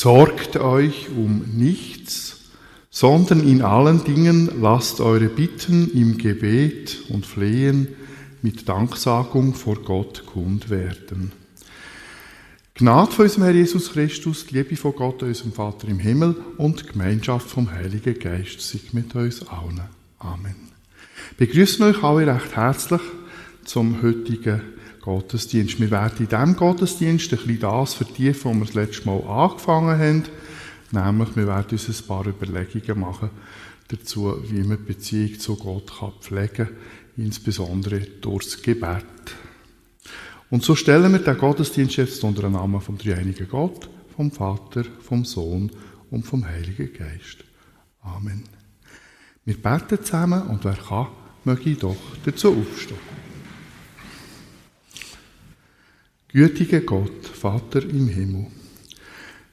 Sorgt euch um nichts, sondern in allen Dingen lasst eure Bitten im Gebet und Flehen mit Danksagung vor Gott kund werden. Gnade von unserem Herr Jesus Christus, die Liebe von Gott, unserem Vater im Himmel und die Gemeinschaft vom Heiligen Geist sei mit uns allen. Amen. Wir begrüßen euch alle recht herzlich zum heutigen Gottesdienst. Wir werden in diesem Gottesdienst ein bisschen das vertiefen, was wir das letzte Mal angefangen haben. Nämlich, wir werden uns ein paar Überlegungen machen dazu, wie man die Beziehung zu Gott pflegen kann, insbesondere durchs Gebet. Und so stellen wir den Gottesdienst jetzt unter den Namen vom dreieinigen Gott, vom Vater, vom Sohn und vom Heiligen Geist. Amen. Wir beten zusammen und wer kann, möge ich doch dazu aufstehen. Gütiger Gott, Vater im Himmel,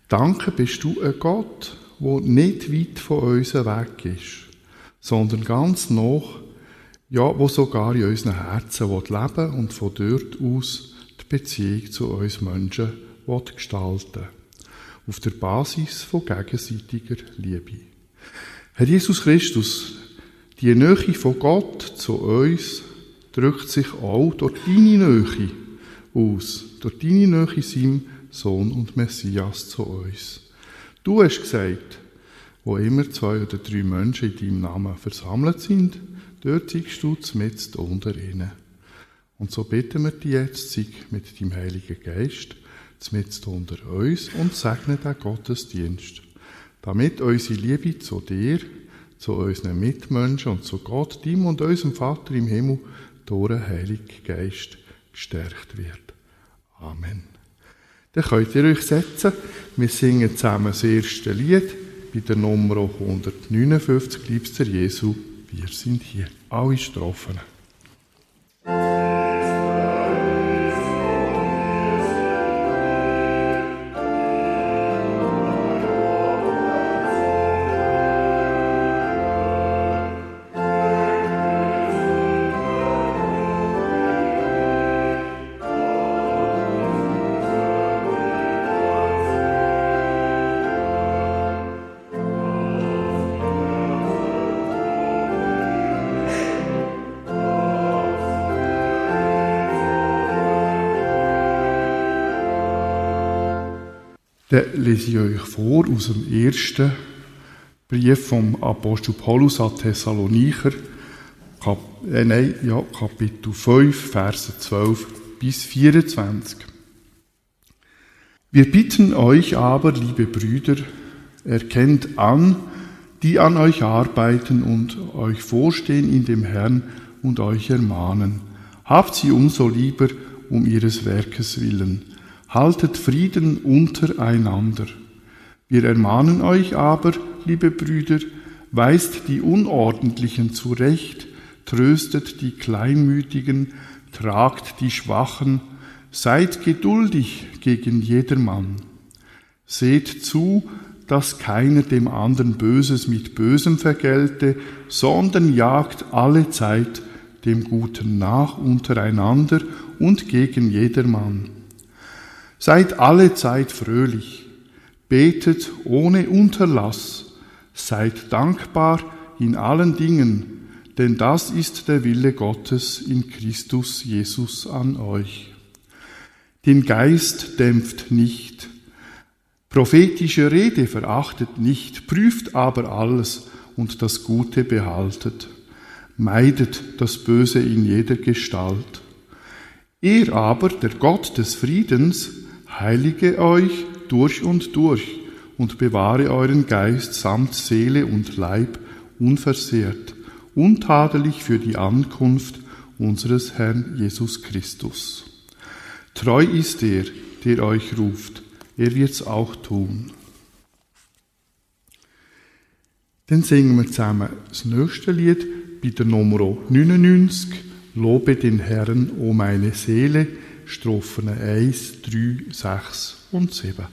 danke bist du ein Gott, wo nicht weit von uns weg ist, sondern ganz noch ja, wo sogar in unseren Herzen leben und von dort aus die Beziehung zu uns Menschen gestalten Auf der Basis von gegenseitiger Liebe. Herr Jesus Christus, die Nähe von Gott zu uns drückt sich auch durch deine Nähe aus, durch deine Nähe seinem Sohn und Messias zu uns. Du hast gesagt, wo immer zwei oder drei Menschen in deinem Namen versammelt sind, Dort siehst du mit unter ihnen. Und so bitten wir dich jetzt, sieg mit deinem Heiligen Geist mit unter uns und segne den Gottesdienst, damit unsere Liebe zu dir, zu unseren Mitmenschen und zu Gott, dem und unserem Vater im Himmel durch den Heiligen Geist gestärkt wird. Amen. Dann könnt ihr euch setzen. Wir singen zusammen das erste Lied bei der Nummer 159, Liebster Jesu. Wir sind hier, alle Strophen. Dann lese ich euch vor aus dem ersten Brief vom Apostel Paulus an Thessalonicher, Kap äh, nein, ja, Kapitel 5, Verse 12 bis 24. Wir bitten euch aber, liebe Brüder, erkennt an, die an euch arbeiten und euch vorstehen in dem Herrn und euch ermahnen. Habt sie umso lieber um ihres Werkes willen haltet Frieden untereinander. Wir ermahnen euch aber, liebe Brüder, weist die Unordentlichen zurecht, tröstet die Kleinmütigen, tragt die Schwachen, seid geduldig gegen jedermann. Seht zu, dass keiner dem anderen Böses mit Bösem vergelte, sondern jagt alle Zeit dem Guten nach untereinander und gegen jedermann. Seid alle Zeit fröhlich, betet ohne Unterlass, seid dankbar in allen Dingen, denn das ist der Wille Gottes in Christus Jesus an euch. Den Geist dämpft nicht, prophetische Rede verachtet nicht, prüft aber alles und das Gute behaltet, meidet das Böse in jeder Gestalt. Er aber, der Gott des Friedens, heilige euch durch und durch und bewahre euren Geist samt Seele und Leib unversehrt, untadelig für die Ankunft unseres Herrn Jesus Christus. Treu ist er, der euch ruft, er wird's auch tun. Dann singen wir zusammen das nächste Lied bei der Nummer 99, Lobe den Herrn, o meine Seele, Strophen 1, 3, 6 und 7.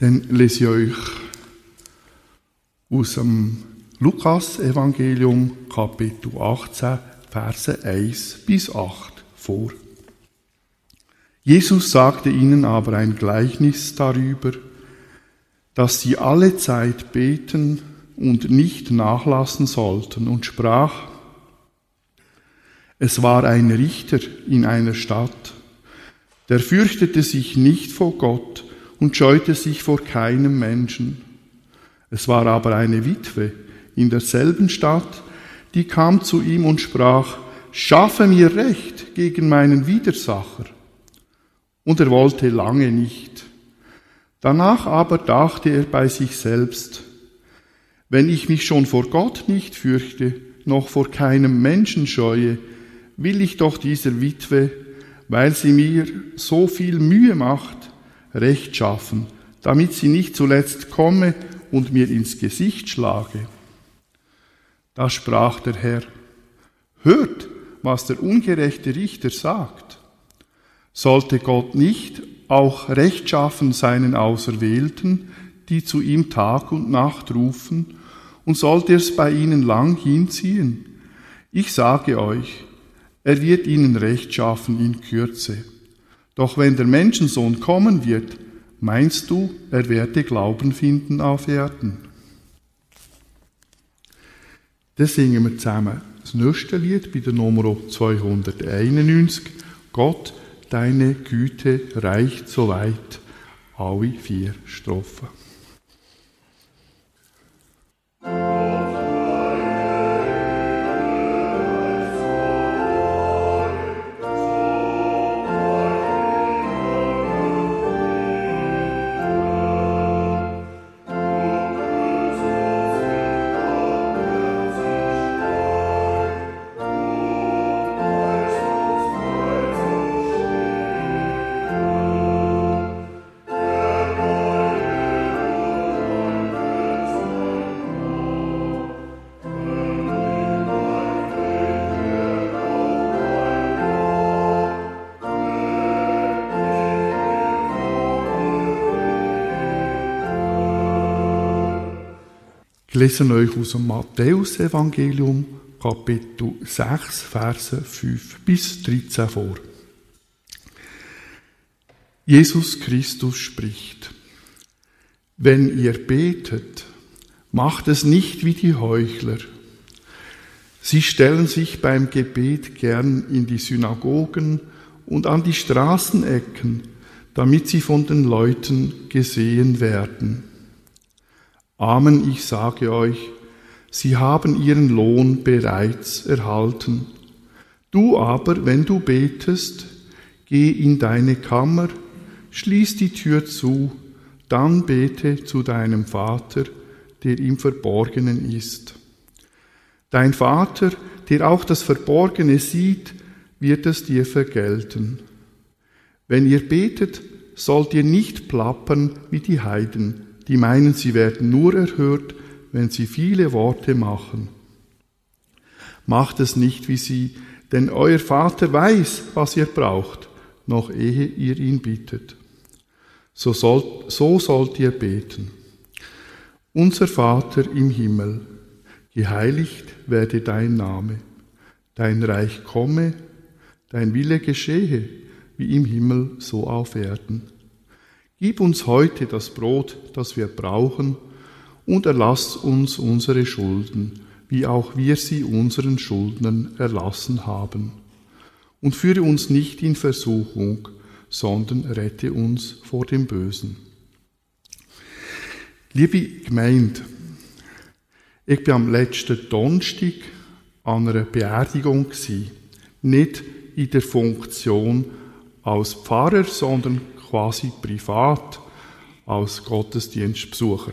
Dann lese ich euch aus dem Lukas-Evangelium, Kapitel 18, Verse 1 bis 8 vor. Jesus sagte ihnen aber ein Gleichnis darüber, dass sie alle Zeit beten und nicht nachlassen sollten und sprach, es war ein Richter in einer Stadt, der fürchtete sich nicht vor Gott und scheute sich vor keinem Menschen. Es war aber eine Witwe in derselben Stadt, die kam zu ihm und sprach, schaffe mir Recht gegen meinen Widersacher. Und er wollte lange nicht. Danach aber dachte er bei sich selbst, wenn ich mich schon vor Gott nicht fürchte, noch vor keinem Menschen scheue, will ich doch dieser Witwe, weil sie mir so viel Mühe macht, Recht schaffen, damit sie nicht zuletzt komme und mir ins Gesicht schlage. Da sprach der Herr, hört, was der ungerechte Richter sagt. Sollte Gott nicht auch rechtschaffen seinen Auserwählten, die zu ihm Tag und Nacht rufen, und sollte es bei ihnen lang hinziehen? Ich sage euch, er wird ihnen rechtschaffen in Kürze. Doch wenn der Menschensohn kommen wird, meinst du, er werde Glauben finden auf Erden? Das singen wir zusammen. Das nächste Lied bei der Nummer 291. Gott, deine Güte reicht so weit. Alle vier Strophen. Lese euch aus dem Matthäus-Evangelium, Kapitel 6, Verse 5 bis 13 vor. Jesus Christus spricht, wenn ihr betet, macht es nicht wie die Heuchler. Sie stellen sich beim Gebet gern in die Synagogen und an die Straßenecken, damit sie von den Leuten gesehen werden. Amen, ich sage euch, sie haben ihren Lohn bereits erhalten. Du aber, wenn du betest, geh in deine Kammer, schließ die Tür zu, dann bete zu deinem Vater, der im Verborgenen ist. Dein Vater, der auch das Verborgene sieht, wird es dir vergelten. Wenn ihr betet, sollt ihr nicht plappern wie die Heiden die meinen, sie werden nur erhört, wenn sie viele Worte machen. Macht es nicht wie sie, denn euer Vater weiß, was ihr braucht, noch ehe ihr ihn bittet. So, soll, so sollt ihr beten. Unser Vater im Himmel, geheiligt werde dein Name, dein Reich komme, dein Wille geschehe, wie im Himmel so auf Erden. Gib uns heute das Brot, das wir brauchen, und erlass uns unsere Schulden, wie auch wir sie unseren Schuldnern erlassen haben. Und führe uns nicht in Versuchung, sondern rette uns vor dem Bösen. Liebe Gemeinde, ich bin am letzten Donnerstag an einer Beerdigung. Nicht in der Funktion als Pfarrer, sondern quasi privat als Gottesdienstbesucher.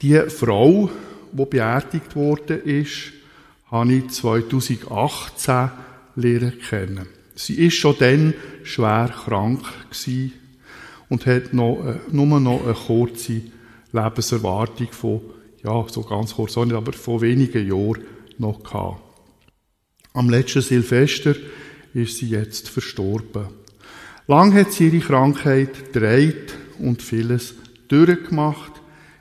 Die Frau, die beerdigt wurde, ist, habe ich 2018 lernen kennen. Sie ist schon dann schwer krank und hat noch, äh, nur noch eine kurze Lebenserwartung von, ja, so ganz kurz auch nicht, aber von wenigen Jahren noch gehabt. Am letzten Silvester ist sie jetzt verstorben. Lang hat sie ihre Krankheit gedreht und vieles durchgemacht,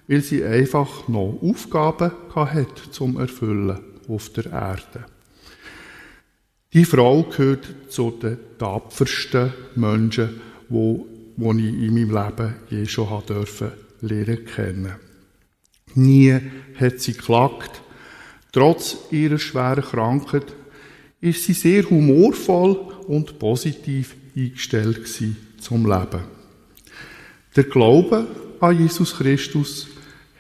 weil sie einfach noch Aufgaben hat zum Erfüllen auf der Erde. Die Frau gehört zu den tapfersten Menschen, wo, wo ich in meinem Leben je schon haben dürfen lernen kennen. Nie hat sie geklagt. Trotz ihrer schweren Krankheit ist sie sehr humorvoll und positiv eingestellt zum Leben. Der Glaube an Jesus Christus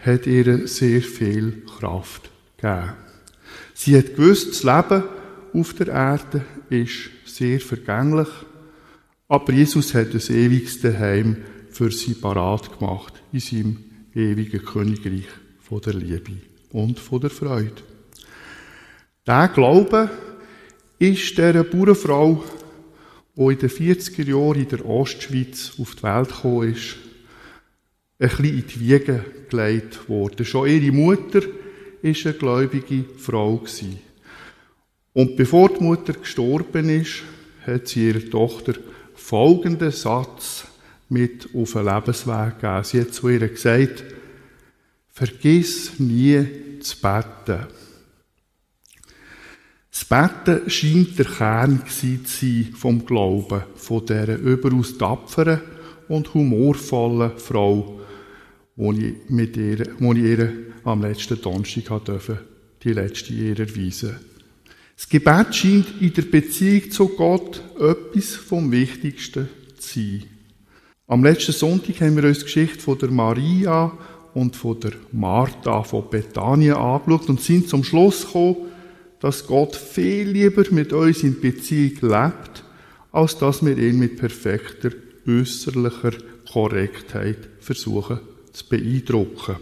hat ihr sehr viel Kraft gegeben. Sie hat gewusst, das Leben auf der Erde ist sehr vergänglich, aber Jesus hat ein ewiges Heim für sie parat gemacht in seinem ewigen Königreich von der Liebe und von der Freude. Der Glaube ist der Bauernfrau, die in den 40er Jahren in der Ostschweiz auf die Welt gekommen ist, ein bisschen in die Wiege gelegt worden. Schon ihre Mutter war eine gläubige Frau. Und bevor die Mutter gestorben ist, hat sie ihrer Tochter folgenden Satz mit auf den Lebensweg gegeben. Sie hat zu ihr gesagt, vergiss nie zu beten. Das Beten scheint der Kern zu sein vom Glauben, von dieser überaus tapferen und humorvollen Frau, wo ich, mit ihr, wo ich ihr am letzten Donnerstag durfte, die letzte Ehre erweisen. Das Gebet scheint in der Beziehung zu Gott etwas vom Wichtigsten zu sein. Am letzten Sonntag haben wir uns die Geschichte von der Maria und von der Martha von Bethanien angeschaut und sind zum Schluss gekommen, dass Gott viel lieber mit uns in Beziehung lebt, als dass wir ihn mit perfekter äußerlicher Korrektheit versuchen zu beeindrucken.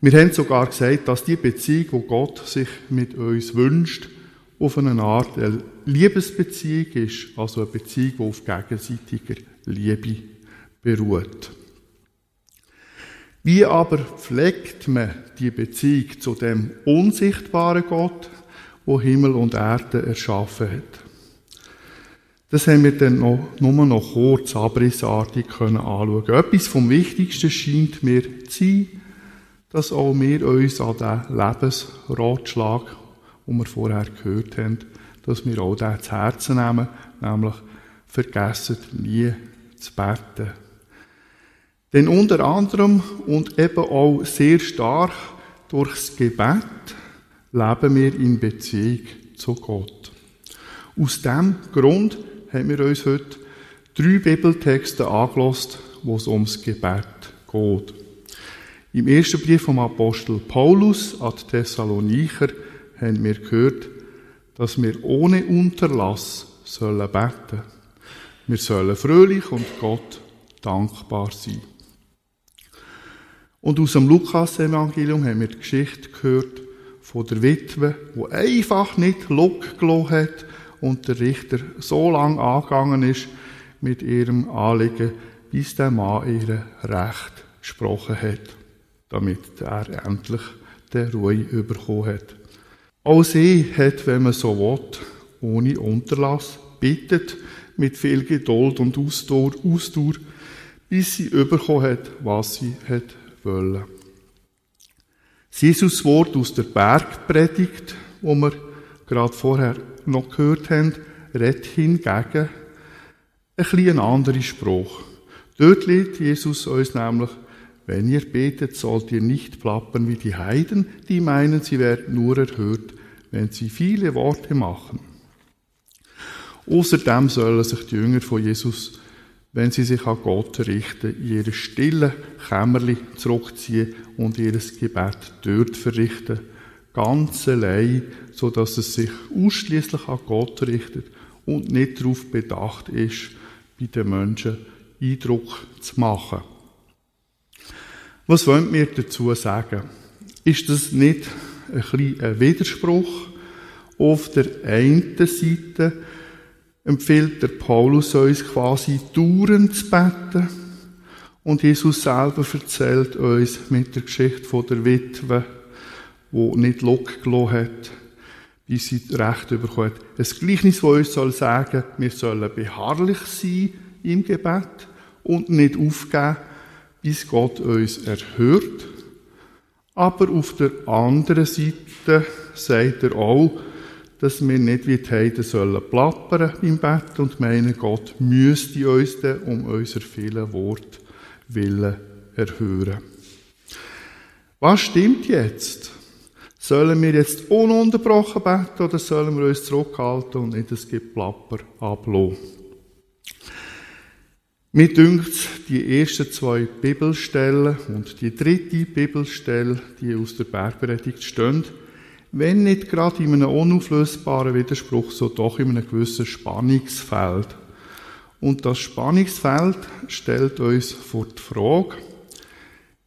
Wir haben sogar gesagt, dass die Beziehung, die Gott sich mit uns wünscht, auf eine Art eine Liebesbeziehung ist, also eine Beziehung, die auf gegenseitiger Liebe beruht. Wie aber pflegt man die Beziehung zu dem unsichtbaren Gott, wo Himmel und Erde erschaffen hat? Das haben wir dann noch, nur noch kurz abrissartig können anschauen. Etwas vom Wichtigsten scheint mir zu sein, dass auch wir uns an den Lebensratschlag, den wir vorher gehört haben, dass wir auch den zu Herzen nehmen, nämlich vergessen nie zu beten. Denn unter anderem und eben auch sehr stark durchs Gebet leben wir in Beziehung zu Gott. Aus dem Grund haben wir uns heute drei Bibeltexte angelost, wo es ums Gebet geht. Im ersten Brief vom Apostel Paulus an die Thessalonicher haben wir gehört, dass wir ohne Unterlass sollen beten. Wir sollen fröhlich und Gott dankbar sein. Und aus dem Lukas-Evangelium haben wir die Geschichte gehört von der Witwe, die einfach nicht Lock gelassen hat und der Richter so lang angegangen ist mit ihrem Anliegen, bis der Mann ihr Recht gesprochen hat, damit er endlich der Ruhe bekommen hat. Auch sie hat, wenn man so will, ohne Unterlass, bittet, mit viel Geduld und Ausdauer, Ausdauer bis sie bekommen hat, was sie hat wollen. Jesus Wort aus der Bergpredigt, wo wir gerade vorher noch gehört haben, redet hingegen ein bisschen anderer Spruch. Dort lehrt Jesus uns nämlich, wenn ihr betet, sollt ihr nicht plappern wie die Heiden, die meinen, sie werden nur erhört, wenn sie viele Worte machen. Außerdem sollen sich die Jünger von Jesus wenn sie sich an Gott richten, in ihre stille Kämmerli zurückziehen und ihr Gebet dort verrichten, ganz allein, so dass es sich ausschließlich an Gott richtet und nicht darauf bedacht ist, bei den Menschen Eindruck zu machen. Was wollen wir dazu sagen? Ist das nicht ein, ein Widerspruch? Auf der einen Seite empfiehlt der Paulus uns quasi dauernd zu beten. Und Jesus selber erzählt uns mit der Geschichte von der Witwe, wo nicht Lock gelassen hat, bis sie Recht bekommen hat. Ein Gleichnis, das uns soll sagen, wir sollen beharrlich sein im Gebet und nicht aufgeben, bis Gott uns erhört. Aber auf der anderen Seite sagt er auch, dass wir nicht wie die Heiden sollen plappern im Bett und meinen, Gott müsste uns dann um unser vielen Wort willen erhören. Was stimmt jetzt? Sollen wir jetzt ununterbrochen beten oder sollen wir uns zurückhalten und nicht das Geplapper ablassen? Mir dünkt die ersten zwei Bibelstellen und die dritte Bibelstelle, die aus der Bergpredigt stehen, wenn nicht gerade in einem unauflösbaren Widerspruch, so doch in einem gewissen Spannungsfeld. Und das Spannungsfeld stellt uns vor die Frage,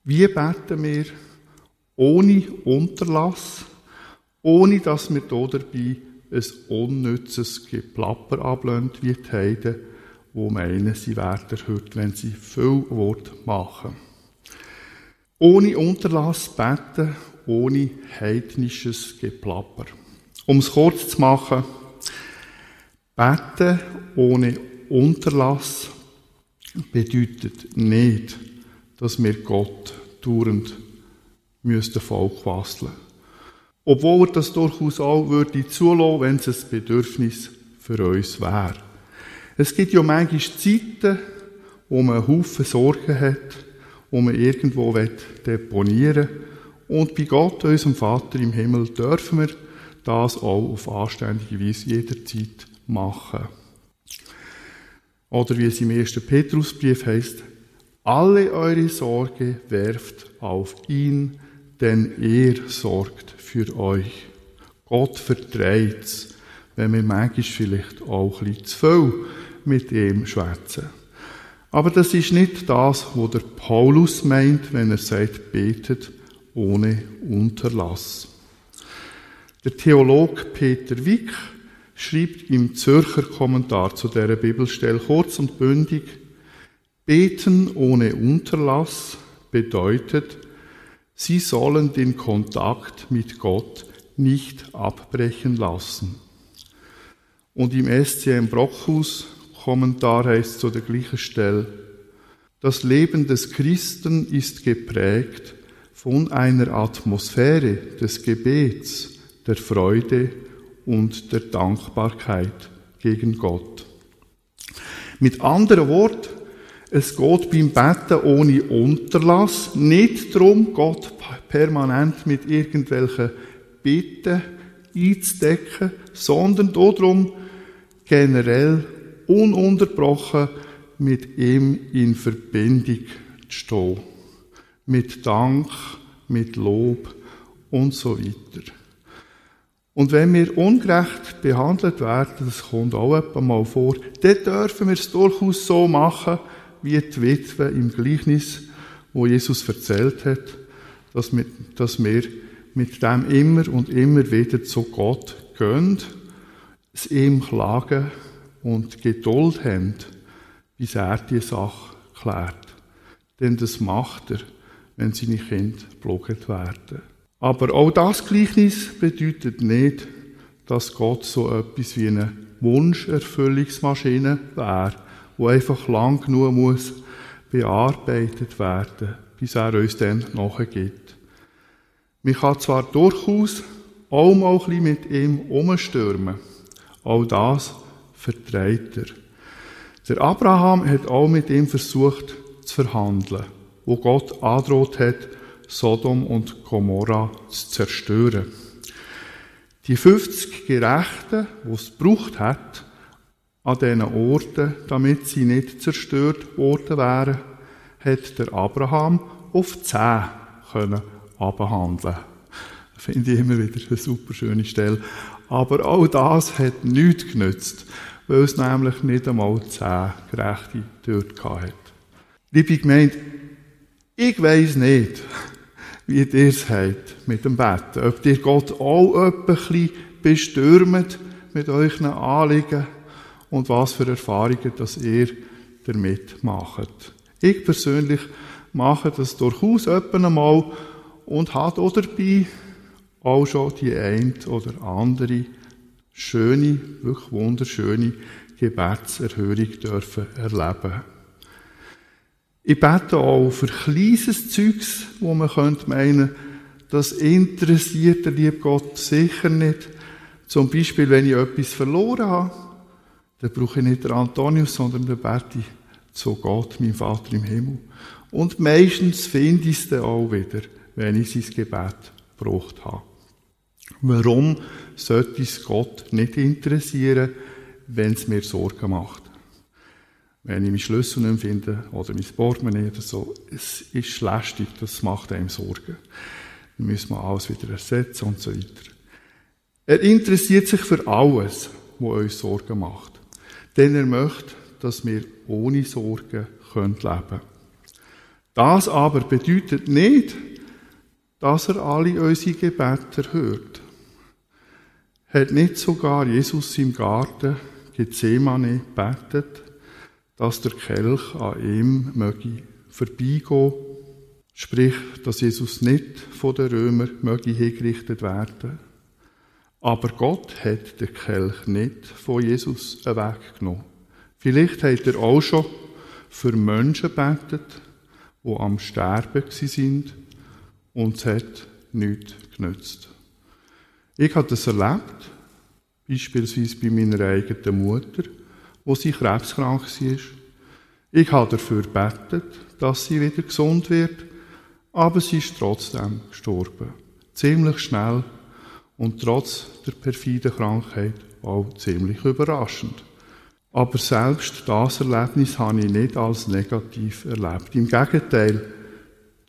wie beten wir ohne Unterlass, ohne dass wir hier dabei ein unnützes Geplapper ablehnt, wie die Heiden, die meinen, sie werden erhört, wenn sie viel Wort machen. Ohne Unterlass beten, ohne heidnisches Geplapper. Um es kurz zu machen, beten ohne Unterlass bedeutet nicht, dass wir Gott dauernd müsste Volk basteln. Obwohl er das durchaus auch würde zulassen, wenn es ein Bedürfnis für uns wäre. Es gibt ja manchmal Zeiten, wo man einen Haufen Sorgen hat, wo man irgendwo deponieren will. Und bei Gott, unserem Vater im Himmel, dürfen wir das auch auf anständige Weise jederzeit machen. Oder wie es im ersten Petrusbrief heißt, alle eure Sorge werft auf ihn, denn er sorgt für euch. Gott vertreibt wenn wir manchmal vielleicht auch ein bisschen zu viel mit ihm schwätzen. Aber das ist nicht das, was der Paulus meint, wenn er sagt, betet ohne Unterlass. Der Theologe Peter Wick schreibt im Zürcher Kommentar zu der Bibelstelle kurz und bündig, Beten ohne Unterlass bedeutet, Sie sollen den Kontakt mit Gott nicht abbrechen lassen. Und im SCM Brockhaus Kommentar heißt zu der gleichen Stelle, das Leben des Christen ist geprägt von einer Atmosphäre des Gebets, der Freude und der Dankbarkeit gegen Gott. Mit anderen Worten, es geht beim Betten ohne Unterlass nicht darum, Gott permanent mit irgendwelchen Bitten einzudecken, sondern darum, generell ununterbrochen mit ihm in Verbindung zu stehen. Mit Dank, mit Lob und so weiter. Und wenn wir ungerecht behandelt werden, das kommt auch mal vor, dann dürfen wir es durchaus so machen, wie die Witwe im Gleichnis, wo Jesus erzählt hat, dass wir, dass wir mit dem immer und immer wieder zu Gott gehen, es ihm klagen und Geduld haben, bis er die Sache klärt. Denn das macht er, wenn seine Kinder blogget werden. Aber auch das Gleichnis bedeutet nicht, dass Gott so etwas wie eine Wunscherfüllungsmaschine wäre, wo einfach lang genug muss bearbeitet werden, bis er uns dann nachgibt. Man kann zwar durchaus auch mal ein bisschen mit ihm umstürmen, auch das vertreibt er. Der Abraham hat auch mit ihm versucht zu verhandeln, wo Gott androht hat, Sodom und Gomorra zu zerstören. Die 50 Gerechten, die es gebraucht hat, an diesen Orten, damit sie nicht zerstört worden wären, hat der Abraham auf zehn können abhandeln. Finde ich immer wieder eine super schöne Stelle. Aber auch das hat nichts genützt, weil es nämlich nicht einmal zehn Gerechte dort hatte. Liebe Gemeinde, ich weiss nicht, wie ihr es habt mit dem Betten. Ob ihr Gott auch bisschen bestürmt mit euren Anliegen und was für Erfahrungen dass ihr damit macht. Ich persönlich mache das durchaus einmal und habe auch dabei auch schon die ein oder andere schöne, wirklich wunderschöne Gebetserhörung dürfen erleben. Ich bete auch für kleines Zeugs, wo man könnte meinen, das interessiert der liebe Gott sicher nicht. Zum Beispiel, wenn ich etwas verloren habe, dann brauche ich nicht den Antonius, sondern den bete zu Gott, meinem Vater im Himmel. Und meistens finde ich es dann auch wieder, wenn ich sein Gebet gebraucht habe. Warum sollte es Gott nicht interessieren, wenn es mir Sorgen macht? Wenn ich meinen Schlüssel nicht finde oder mein Portemonnaie oder so, es ist lästig, das macht einem Sorgen. Dann müssen wir alles wieder ersetzen und so weiter. Er interessiert sich für alles, was uns Sorgen macht. Denn er möchte, dass wir ohne Sorgen leben können. Das aber bedeutet nicht, dass er alle unsere Gebete hört. Hat nicht sogar Jesus im Garten Gethsemane betet, dass der Kelch an ihm möge vorbeigehen, sprich, dass Jesus nicht von den Römern möge hingerichtet werden. Aber Gott hat den Kelch nicht von Jesus weggenommen. Vielleicht hat er auch schon für Menschen betet, die am Sterben sind und es hat nichts genützt. Ich habe das erlebt, beispielsweise bei meiner eigenen Mutter, wo sie krebskrank war. Ich habe dafür gebetet, dass sie wieder gesund wird, aber sie ist trotzdem gestorben. Ziemlich schnell und trotz der perfiden Krankheit auch ziemlich überraschend. Aber selbst das Erlebnis habe ich nicht als negativ erlebt. Im Gegenteil,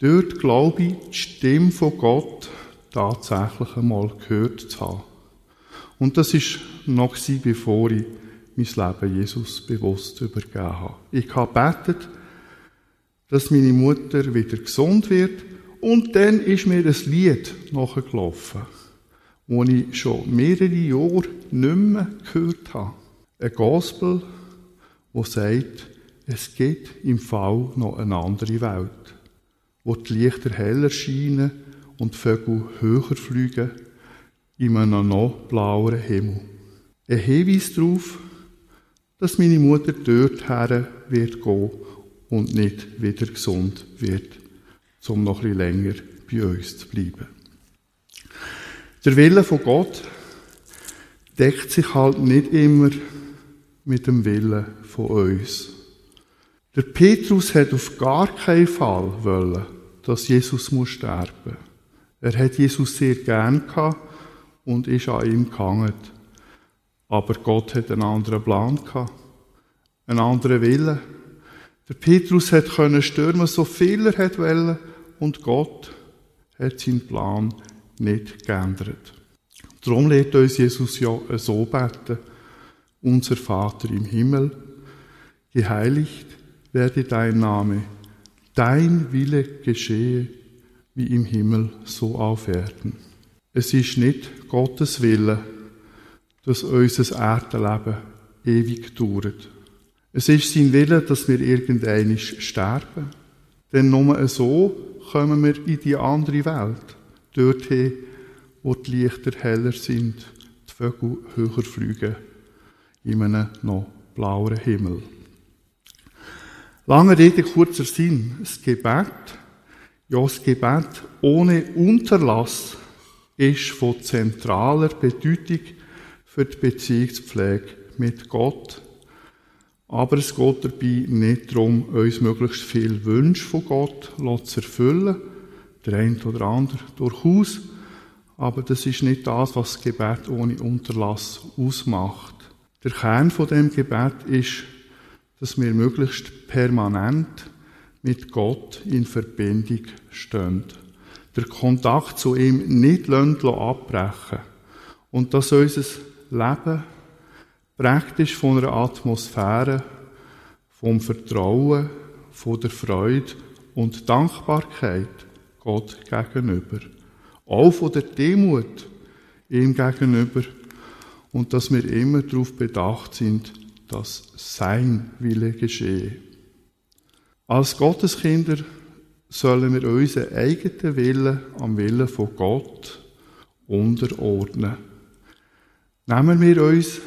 dort glaube ich, die Stimme von Gott tatsächlich einmal gehört zu haben. Und das ist noch bevor ich mein Leben Jesus bewusst übergeben habe. Ich habe betet, dass meine Mutter wieder gesund wird und dann ist mir ein Lied nachgelaufen, das ich schon mehrere Jahre nicht mehr gehört habe. Ein Gospel, wo sagt, es gibt im Fall noch eine andere Welt, wo die Lichter heller scheinen und die Vögel höher fliegen in einem noch blaueren Himmel. Ein Hinweis darauf, dass meine Mutter dorthin wird gehen und nicht wieder gesund wird, um noch bisschen länger bei uns zu bleiben. Der Wille von Gott deckt sich halt nicht immer mit dem Willen von uns. Der Petrus hat auf gar keinen Fall wollen, dass Jesus muss sterben. Er hat Jesus sehr gern gehabt und ist an ihm gehangen. Aber Gott hat einen anderen Plan gehabt, einen anderen Willen. Der Petrus hat können stürmen, so viel er hat wollen, und Gott hat seinen Plan nicht geändert. Darum lehrt uns Jesus ja so beten, unser Vater im Himmel, geheiligt werde dein Name, dein Wille geschehe wie im Himmel so auf Erden. Es ist nicht Gottes Wille, dass unser Erdenleben ewig dauert. Es ist sein Wille, dass wir irgendwann sterben. Denn nur so kommen wir in die andere Welt. Dorthin, wo die Lichter heller sind, die Vögel höher fliegen, in einem noch blaueren Himmel. Lange Rede, kurzer Sinn. Das Gebet, ja, das Gebet ohne Unterlass ist von zentraler Bedeutung für die Beziehungspflege mit Gott. Aber es geht dabei nicht darum, uns möglichst viel Wünsche von Gott zu erfüllen. Der eine oder andere durchaus. Aber das ist nicht das, was das Gebet ohne Unterlass ausmacht. Der Kern von dem Gebet ist, dass wir möglichst permanent mit Gott in Verbindung stehen. Der Kontakt zu ihm nicht abbrechen und dass unser Leben praktisch von einer Atmosphäre vom Vertrauen, von der Freude und Dankbarkeit Gott gegenüber, auch von der Demut ihm gegenüber und dass wir immer darauf bedacht sind, dass sein Wille geschehe. Als Gotteskinder sollen wir unseren eigenen Willen am Willen von Gott unterordnen. Nehmen wir uns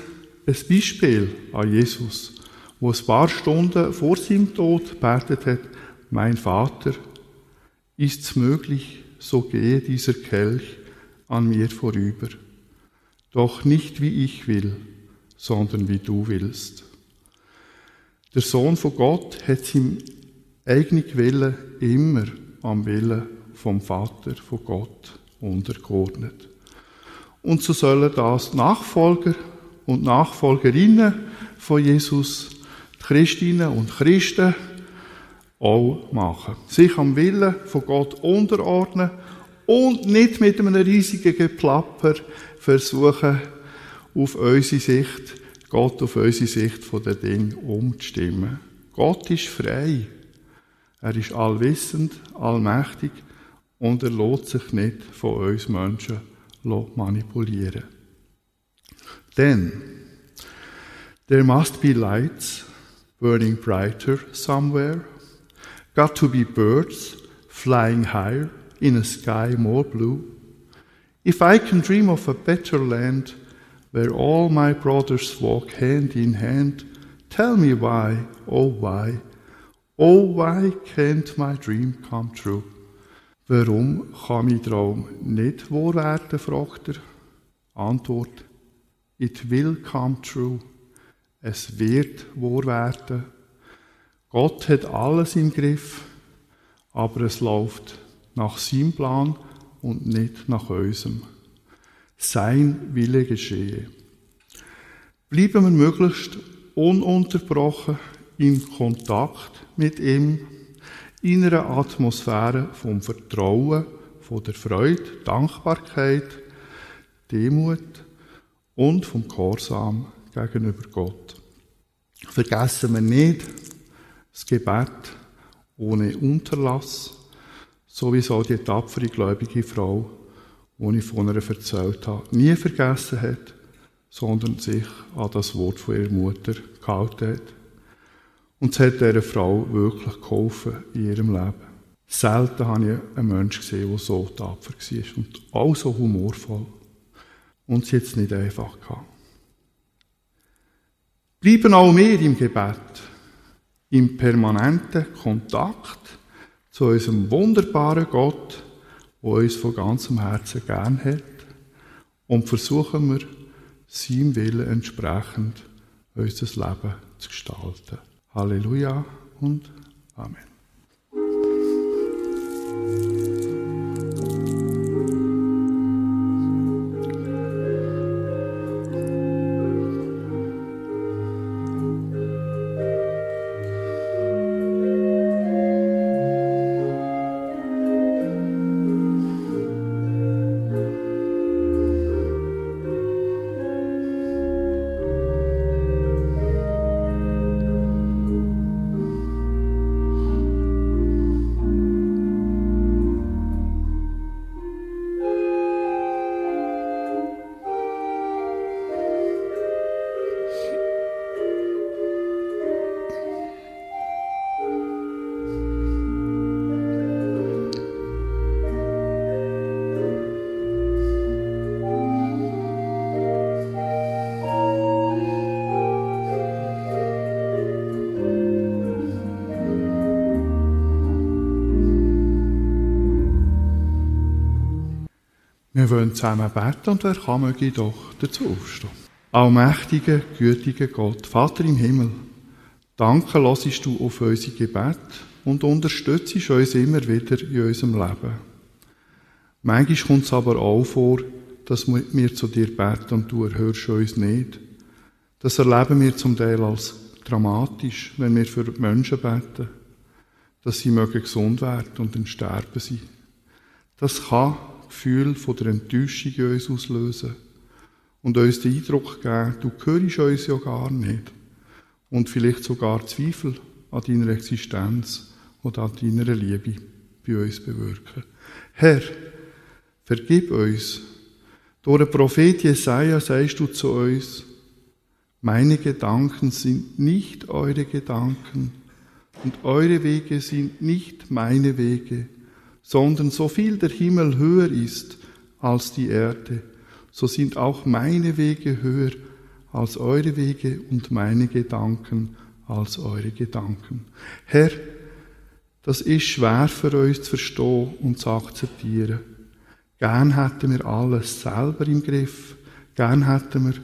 ein Beispiel an Jesus, wo ein paar Stunden vor seinem Tod betet hat, mein Vater, ist's möglich, so gehe dieser Kelch an mir vorüber. Doch nicht wie ich will, sondern wie du willst. Der Sohn von Gott hat seinem eigenen Willen immer am Willen vom Vater von Gott untergeordnet. Und so sollen das Nachfolger und Nachfolgerinnen von Jesus, Christinnen und Christen, auch machen. Sich am Willen von Gott unterordnen und nicht mit einem riesigen Geplapper versuchen, auf unsere Sicht, Gott auf unsere Sicht von den Dingen umzustimmen. Gott ist frei. Er ist allwissend, allmächtig und er lässt sich nicht von uns Menschen manipulieren. Then, there must be lights burning brighter somewhere, got to be birds flying higher in a sky more blue. If I can dream of a better land where all my brothers walk hand in hand, tell me why, oh why, oh why can't my dream come true? Warum kann mein Traum nicht wahr werden, fragt er. Antwort, it will come true. Es wird wahr werden. Gott hat alles im Griff, aber es läuft nach seinem Plan und nicht nach unserem. Sein Wille geschehe. Bleiben wir möglichst ununterbrochen in Kontakt mit ihm in einer Atmosphäre vom Vertrauen, von der Freude, Dankbarkeit, Demut und vom Gehorsam gegenüber Gott. Vergessen wir nicht das Gebet ohne Unterlass, so wie so die tapfere gläubige Frau, die ich von ihr erzählt habe, nie vergessen hat, sondern sich an das Wort von ihrer Mutter gehalten hat. Und es hat dieser Frau wirklich geholfen in ihrem Leben. Selten habe ich einen Menschen gesehen, der so tapfer war und auch so humorvoll. Und sie hat es nicht einfach gehabt. Bleiben auch wir im Gebet, im permanenten Kontakt zu unserem wunderbaren Gott, der uns von ganzem Herzen gern hat, und versuchen wir, seinem Willen entsprechend unser Leben zu gestalten. Halleluja und Amen. Wir wollen zusammen beten und wer kann, möge doch dazu aufstehen. Allmächtiger, gütiger Gott, Vater im Himmel, danke lassest du auf unser Gebet und unterstützt uns immer wieder in unserem Leben. Manchmal kommt es aber auch vor, dass wir zu dir beten und du erhörst uns nicht. Das erleben wir zum Teil als dramatisch, wenn wir für Menschen beten, dass sie mögen gesund werden und dann sterben sie. Das kann Gefühl von der Enttäuschung in uns auslösen und uns den Eindruck geben, du gehörst uns ja gar nicht. Und vielleicht sogar Zweifel an deiner Existenz oder an deiner Liebe bei uns bewirken. Herr, vergib uns. Durch den Prophet Jesaja sagst du zu uns, meine Gedanken sind nicht eure Gedanken und eure Wege sind nicht meine Wege sondern so viel der Himmel höher ist als die Erde, so sind auch meine Wege höher als eure Wege und meine Gedanken als eure Gedanken. Herr, Das ist schwer für uns zu verstehen und zu akzeptieren. Gern hätten wir alles selber im Griff. Gern hätten wir,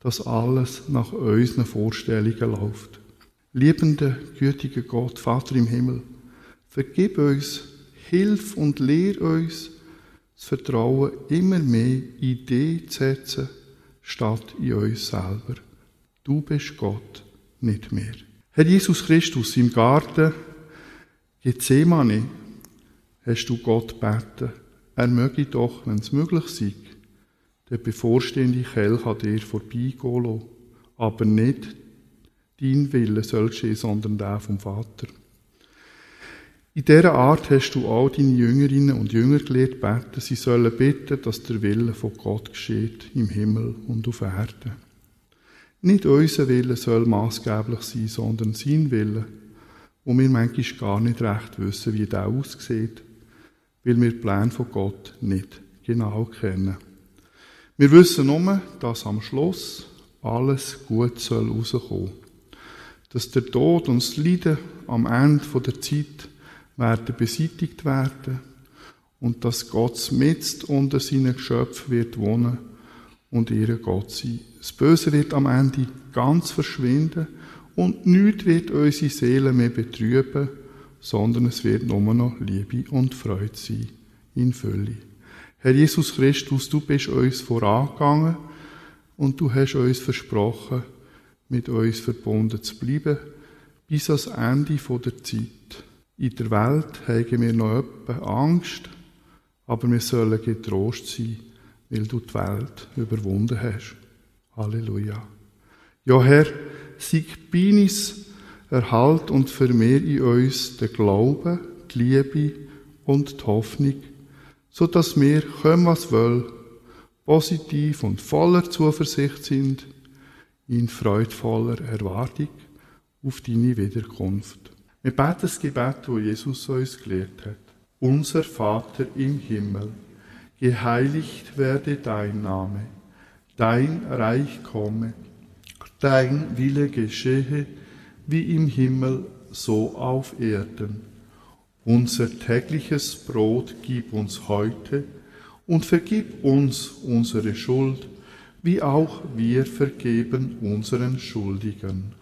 dass alles nach unseren Vorstellungen läuft. Liebender, gütiger Gott, Vater im Himmel, vergib uns, hilf und lehr uns, das Vertrauen immer mehr in dich zu setzen, statt in uns selber. Du bist Gott, nicht mehr. Herr Jesus Christus, im Garten Gethsemane hast du Gott beten, er möge doch, wenn es möglich sei, der bevorstehende Kelch an dir vorbeigehen lassen, aber nicht dein Wille soll geschehen, sondern der vom Vater. In dieser Art hast du all deine Jüngerinnen und Jünger gelehrt beten. Sie sollen bitten, dass der Wille von Gott geschieht, im Himmel und auf Erden. Nicht unser Wille soll maßgeblich sein, sondern sein Wille, wo wir manchmal gar nicht recht wissen, wie der aussieht, weil wir die Pläne von Gott nicht genau kennen. Wir wissen nur, dass am Schluss alles gut soll rauskommen. Dass der Tod und das Leiden am Ende der Zeit werden beseitigt werden und dass Gott mitzt unter seinen Geschöpfen wird wohnen und ihre Gott sein. Das Böse wird am Ende ganz verschwinden und nichts wird unsere Seele mehr betrüben, sondern es wird nur noch Liebe und Freude sein in Fülle. Herr Jesus Christus, du bist uns vorangegangen und du hast uns versprochen, mit uns verbunden zu bleiben, bis ans Ende der Zeit. In der Welt haben wir noch etwa Angst, aber wir sollen getrost sein, weil du die Welt überwunden hast. Halleluja. Ja, Herr, sieg Binis, erhalt und vermehr in uns den Glauben, die Liebe und die Hoffnung, so dass wir, kommen was will, positiv und voller Zuversicht sind, in freudvoller Erwartung auf deine Wiederkunft. Wir beten das Gebet, das Jesus uns gelehrt hat. Unser Vater im Himmel, geheiligt werde dein Name, dein Reich komme, dein Wille geschehe, wie im Himmel, so auf Erden. Unser tägliches Brot gib uns heute und vergib uns unsere Schuld, wie auch wir vergeben unseren Schuldigen